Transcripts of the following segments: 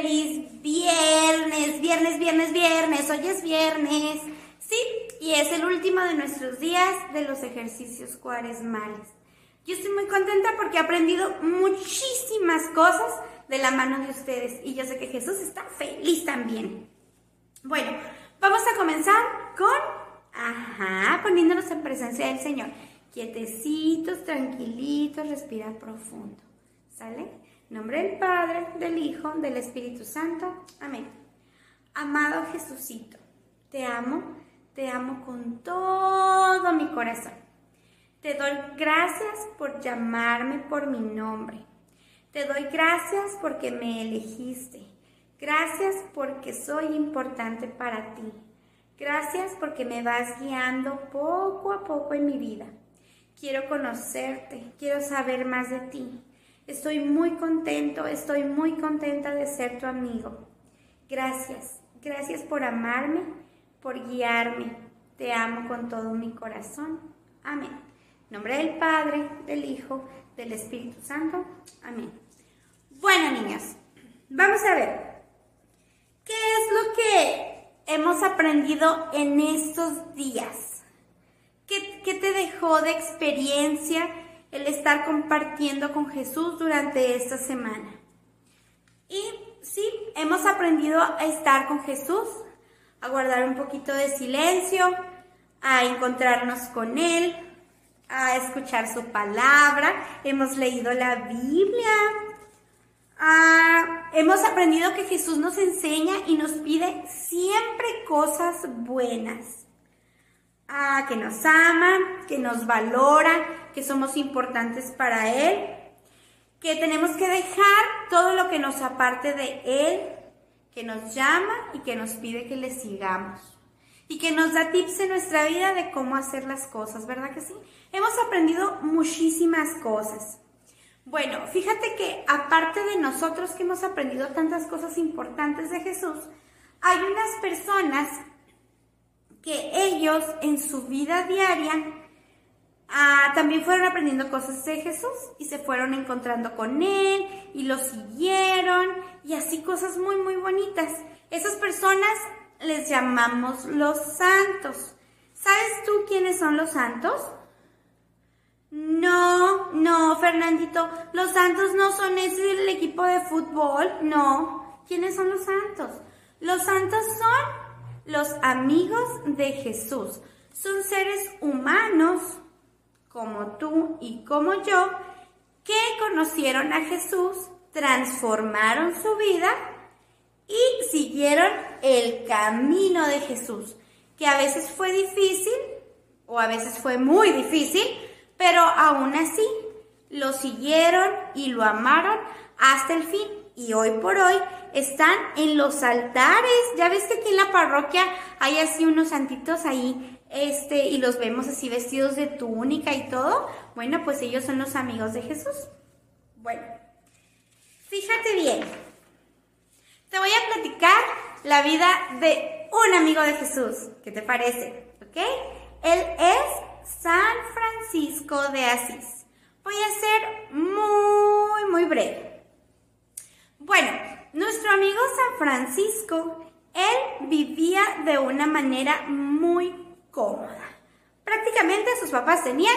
feliz viernes, viernes, viernes, viernes, hoy es viernes. Sí, y es el último de nuestros días de los ejercicios cuaresmales. Yo estoy muy contenta porque he aprendido muchísimas cosas de la mano de ustedes y yo sé que Jesús está feliz también. Bueno, vamos a comenzar con, ajá, poniéndonos en presencia del Señor. Quietecitos, tranquilitos, respira profundo. ¿Sale? Nombre del Padre, del Hijo, del Espíritu Santo. Amén. Amado Jesucito, te amo, te amo con todo mi corazón. Te doy gracias por llamarme por mi nombre. Te doy gracias porque me elegiste. Gracias porque soy importante para ti. Gracias porque me vas guiando poco a poco en mi vida. Quiero conocerte, quiero saber más de ti. Estoy muy contento, estoy muy contenta de ser tu amigo. Gracias, gracias por amarme, por guiarme. Te amo con todo mi corazón. Amén. En nombre del Padre, del Hijo, del Espíritu Santo. Amén. Bueno, niñas, vamos a ver. ¿Qué es lo que hemos aprendido en estos días? ¿Qué, qué te dejó de experiencia el estar compartiendo con Jesús durante esta semana? Y sí, hemos aprendido a estar con Jesús, a guardar un poquito de silencio, a encontrarnos con Él, a escuchar su palabra. Hemos leído la Biblia. Ah, hemos aprendido que Jesús nos enseña y nos pide siempre cosas buenas. Ah, que nos ama, que nos valora, que somos importantes para Él que tenemos que dejar todo lo que nos aparte de Él, que nos llama y que nos pide que le sigamos. Y que nos da tips en nuestra vida de cómo hacer las cosas, ¿verdad que sí? Hemos aprendido muchísimas cosas. Bueno, fíjate que aparte de nosotros que hemos aprendido tantas cosas importantes de Jesús, hay unas personas que ellos en su vida diaria Ah, también fueron aprendiendo cosas de Jesús y se fueron encontrando con Él y lo siguieron y así cosas muy, muy bonitas. Esas personas les llamamos los santos. ¿Sabes tú quiénes son los santos? No, no, Fernandito, los santos no son ese el equipo de fútbol, no. ¿Quiénes son los santos? Los santos son los amigos de Jesús. Son seres humanos como tú y como yo, que conocieron a Jesús, transformaron su vida y siguieron el camino de Jesús, que a veces fue difícil o a veces fue muy difícil, pero aún así lo siguieron y lo amaron hasta el fin. Y hoy por hoy están en los altares. Ya ves que aquí en la parroquia hay así unos santitos ahí este, y los vemos así vestidos de túnica y todo, bueno, pues ellos son los amigos de Jesús. Bueno, fíjate bien, te voy a platicar la vida de un amigo de Jesús, ¿qué te parece? ¿Ok? Él es San Francisco de Asís. Voy a ser muy, muy breve. Bueno, nuestro amigo San Francisco, él vivía de una manera muy cómoda. Prácticamente sus papás tenían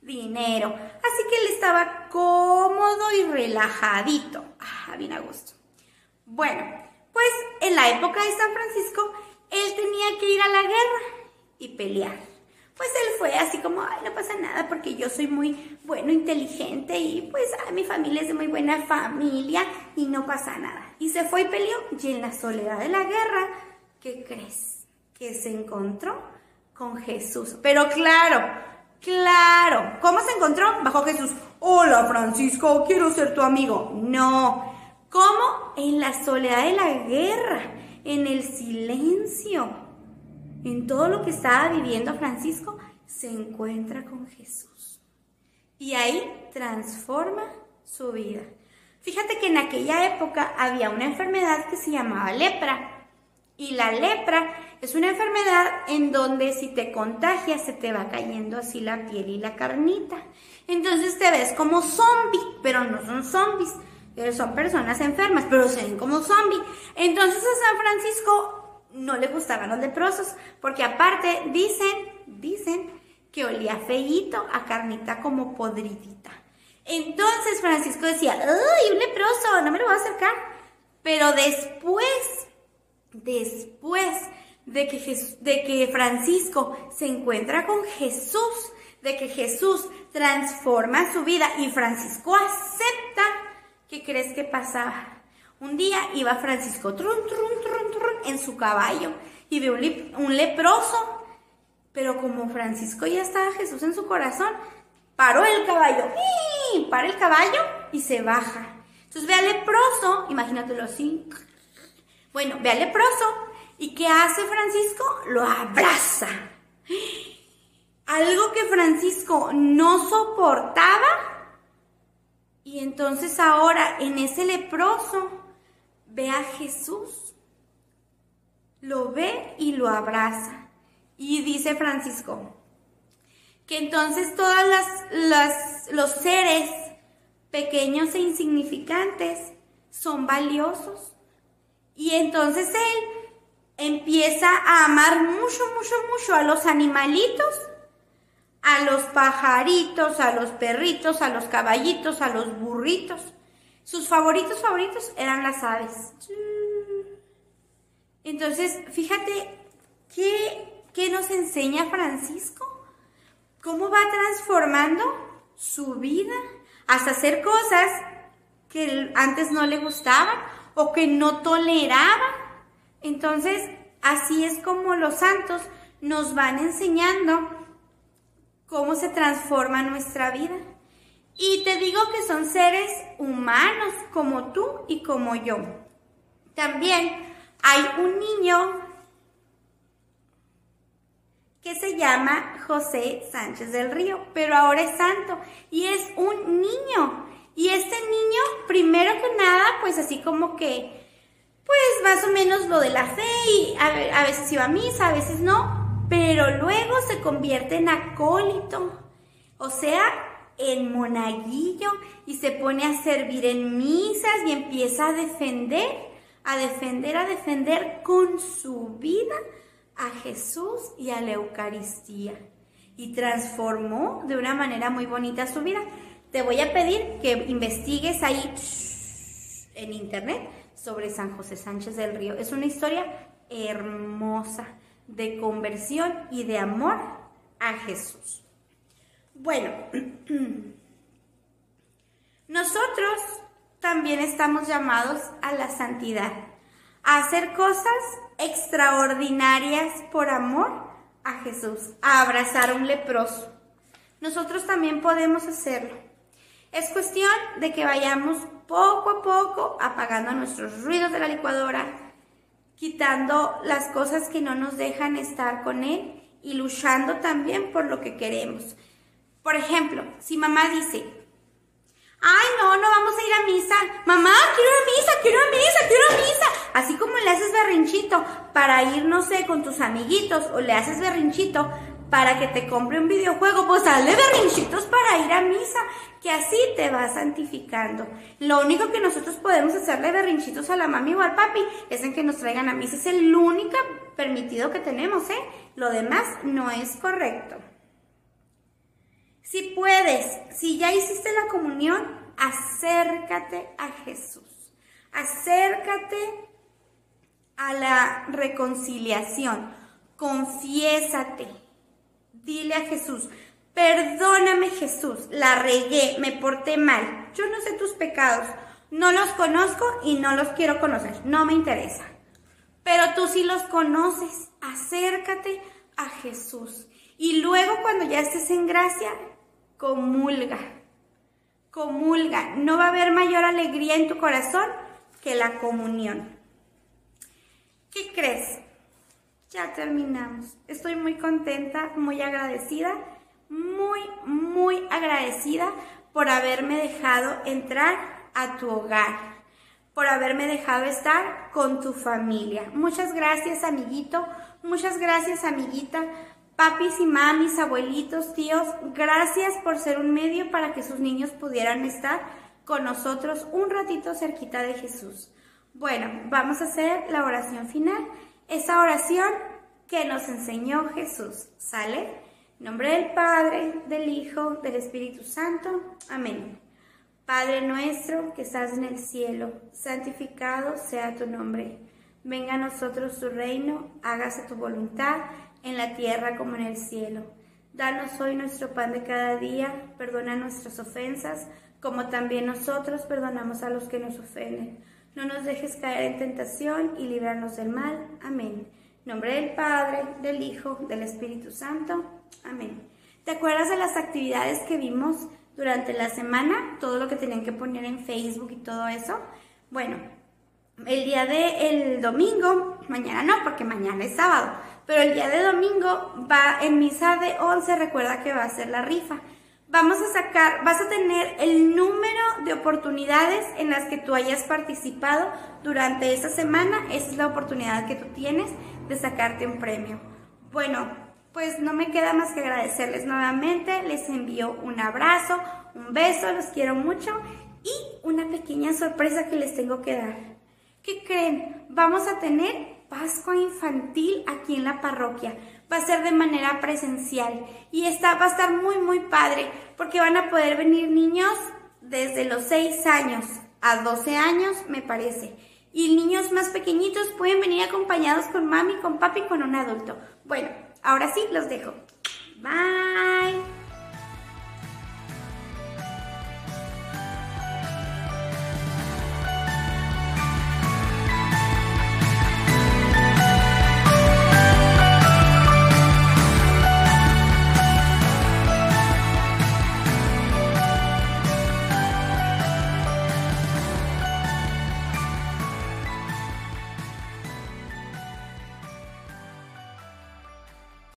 dinero, así que él estaba cómodo y relajadito. Ah, bien a gusto. Bueno, pues en la época de San Francisco, él tenía que ir a la guerra y pelear. Pues él fue así como, ay, no pasa nada porque yo soy muy bueno, inteligente y pues mi familia es de muy buena familia y no pasa nada. Y se fue y peleó y en la soledad de la guerra, ¿qué crees? Que se encontró con Jesús. Pero claro, claro, ¿cómo se encontró? Bajo Jesús. Hola Francisco, quiero ser tu amigo. No, ¿cómo? En la soledad de la guerra, en el silencio, en todo lo que estaba viviendo Francisco, se encuentra con Jesús. Y ahí transforma su vida. Fíjate que en aquella época había una enfermedad que se llamaba lepra. Y la lepra es una enfermedad en donde si te contagias se te va cayendo así la piel y la carnita. Entonces te ves como zombie, pero no son zombies. Son personas enfermas, pero se ven como zombie. Entonces a San Francisco no le gustaban los leprosos, porque aparte dicen, dicen que olía feíto a carnita como podridita. Entonces Francisco decía, ¡ay, un leproso! No me lo voy a acercar. Pero después, después de que, de que Francisco se encuentra con Jesús, de que Jesús transforma su vida y Francisco acepta, ¿qué crees que pasaba? Un día iba Francisco trun, trun, trun, trun, en su caballo y ve un, leproso, pero como Francisco ya estaba Jesús en su corazón, paró el caballo, ¡y! para el caballo y se baja. Entonces ve al leproso, imagínatelo así. Bueno, ve al leproso y ¿qué hace Francisco? Lo abraza. Algo que Francisco no soportaba. Y entonces ahora en ese leproso ve a Jesús. Lo ve y lo abraza. Y dice Francisco que entonces todos los seres pequeños e insignificantes son valiosos. Y entonces él empieza a amar mucho, mucho, mucho a los animalitos, a los pajaritos, a los perritos, a los caballitos, a los burritos. Sus favoritos favoritos eran las aves. Entonces, fíjate qué, qué nos enseña Francisco. Cómo va transformando su vida hasta hacer cosas que antes no le gustaban o que no toleraba entonces, así es como los santos nos van enseñando cómo se transforma nuestra vida. Y te digo que son seres humanos como tú y como yo. También hay un niño que se llama José Sánchez del Río, pero ahora es santo y es un niño. Y este niño, primero que nada, pues así como que pues más o menos lo de la fe y a, veces iba a misa, a veces no, pero luego se convierte en acólito, o sea, en monaguillo y se pone a servir en misas y empieza a defender, a defender, a defender con su vida a Jesús y a la Eucaristía. Y transformó de una manera muy bonita su vida. Te voy a pedir que investigues ahí en internet sobre San José Sánchez del Río. Es una historia hermosa de conversión y de amor a Jesús. Bueno, nosotros también estamos llamados a la santidad, a hacer cosas extraordinarias por amor a Jesús, a abrazar a un leproso. Nosotros también podemos hacerlo. Es cuestión de que vayamos poco a poco apagando nuestros ruidos de la licuadora, quitando las cosas que no nos dejan estar con Él y luchando también por lo que queremos. Por ejemplo, si mamá dice, ay no, no vamos a ir a misa, mamá, quiero ir a misa, quiero ir a misa, quiero a misa, así como le haces berrinchito para ir, no sé, con tus amiguitos o le haces berrinchito para que te compre un videojuego, pues dale berrinchitos para ir a misa, que así te va santificando. Lo único que nosotros podemos hacerle berrinchitos a la mami o al papi es en que nos traigan a misa. Es el único permitido que tenemos, ¿eh? Lo demás no es correcto. Si puedes, si ya hiciste la comunión, acércate a Jesús. Acércate a la reconciliación. Confiésate Dile a Jesús, perdóname Jesús, la regué, me porté mal. Yo no sé tus pecados, no los conozco y no los quiero conocer, no me interesa. Pero tú sí los conoces, acércate a Jesús. Y luego cuando ya estés en gracia, comulga, comulga. No va a haber mayor alegría en tu corazón que la comunión. ¿Qué crees? Ya terminamos. Estoy muy contenta, muy agradecida, muy, muy agradecida por haberme dejado entrar a tu hogar, por haberme dejado estar con tu familia. Muchas gracias, amiguito. Muchas gracias, amiguita. Papis y mamis, abuelitos, tíos, gracias por ser un medio para que sus niños pudieran estar con nosotros un ratito cerquita de Jesús. Bueno, vamos a hacer la oración final. Esa oración que nos enseñó Jesús. ¿Sale? En nombre del Padre, del Hijo, del Espíritu Santo. Amén. Padre nuestro que estás en el cielo, santificado sea tu nombre. Venga a nosotros tu reino, hágase tu voluntad en la tierra como en el cielo. Danos hoy nuestro pan de cada día, perdona nuestras ofensas, como también nosotros perdonamos a los que nos ofenden. No nos dejes caer en tentación y líbranos del mal. Amén. Nombre del Padre, del Hijo, del Espíritu Santo. Amén. ¿Te acuerdas de las actividades que vimos? durante la semana, todo lo que tenían que poner en Facebook y todo eso. Bueno, el día de el domingo, mañana no, porque mañana es sábado, pero el día de domingo va en misa de 11, recuerda que va a ser la rifa. Vamos a sacar, vas a tener el número de oportunidades en las que tú hayas participado durante esa semana. Esa es la oportunidad que tú tienes de sacarte un premio. Bueno, pues no me queda más que agradecerles nuevamente, les envío un abrazo, un beso, los quiero mucho y una pequeña sorpresa que les tengo que dar. ¿Qué creen? Vamos a tener Pascua Infantil aquí en la parroquia. Va a ser de manera presencial y esta va a estar muy muy padre porque van a poder venir niños desde los 6 años a 12 años me parece. Y niños más pequeñitos pueden venir acompañados con mami, con papi, con un adulto. Bueno, Ahora sí, los dejo. Bye.